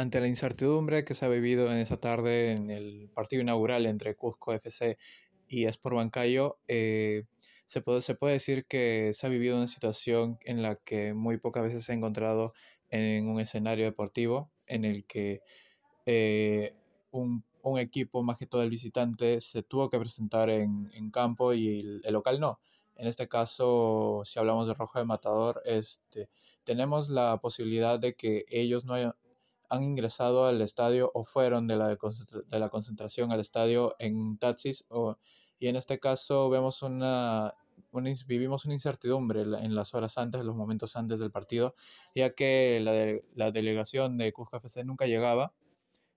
ante la incertidumbre que se ha vivido en esa tarde en el partido inaugural entre Cusco FC y Sport Bancayo, eh, se, puede, se puede decir que se ha vivido una situación en la que muy pocas veces se ha encontrado en un escenario deportivo en el que eh, un, un, equipo, más que todo el visitante, se tuvo que presentar en, en campo y el, el, local no. En este caso, si hablamos de Rojo de Matador, este, tenemos la posibilidad de que ellos no hayan, han ingresado al estadio o fueron de la, de la concentración al estadio en taxis o, y en este caso vemos una, una, vivimos una incertidumbre en las horas antes, los momentos antes del partido, ya que la, de, la delegación de Cusco FC nunca llegaba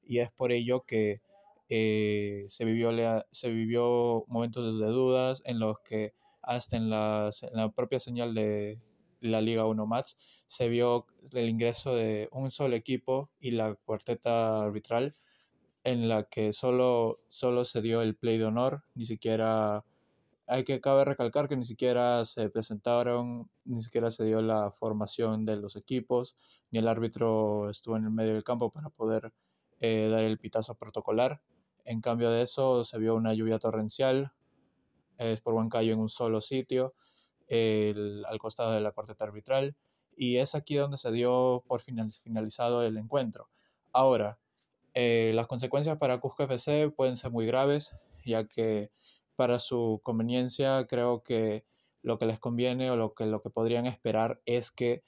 y es por ello que eh, se, vivió, se vivió momentos de dudas en los que hasta en, las, en la propia señal de, la Liga 1 Match, se vio el ingreso de un solo equipo y la cuarteta arbitral en la que solo, solo se dio el play de honor, ni siquiera, hay que cabe recalcar que ni siquiera se presentaron, ni siquiera se dio la formación de los equipos, ni el árbitro estuvo en el medio del campo para poder eh, dar el pitazo protocolar. En cambio de eso se vio una lluvia torrencial, es por Huancayo en un solo sitio, al costado de la cuarteta arbitral y es aquí donde se dio por final, finalizado el encuentro. Ahora, eh, las consecuencias para Cusco FC pueden ser muy graves, ya que para su conveniencia creo que lo que les conviene o lo que, lo que podrían esperar es que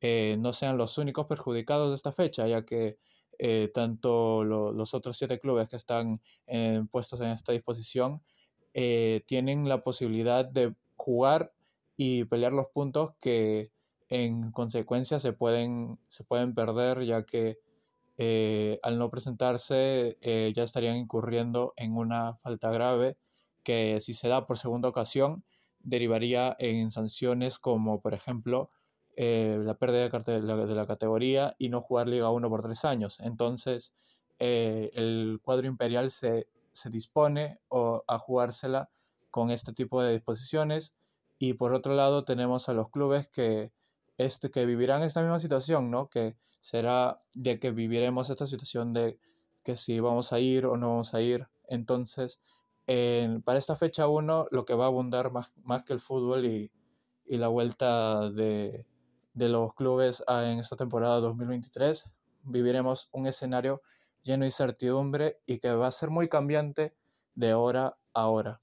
eh, no sean los únicos perjudicados de esta fecha, ya que eh, tanto lo, los otros siete clubes que están puestos en esta disposición tienen la posibilidad de jugar y pelear los puntos que en consecuencia se pueden, se pueden perder ya que eh, al no presentarse eh, ya estarían incurriendo en una falta grave que si se da por segunda ocasión derivaría en sanciones como por ejemplo eh, la pérdida de la, de la, categoría y no jugar Liga 1 por tres años. Entonces el cuadro imperial se, se dispone o, a jugársela con este tipo de disposiciones y por otro lado tenemos a los clubes que, este, que vivirán esta misma situación, ¿no? Que será de que viviremos esta situación de que si vamos a ir o no vamos a ir. Entonces, para esta fecha 1, lo que va a abundar más, más que el fútbol y, y la vuelta de, de, los clubes en esta temporada 2023, viviremos un escenario lleno de incertidumbre y que va a ser muy cambiante de hora a hora.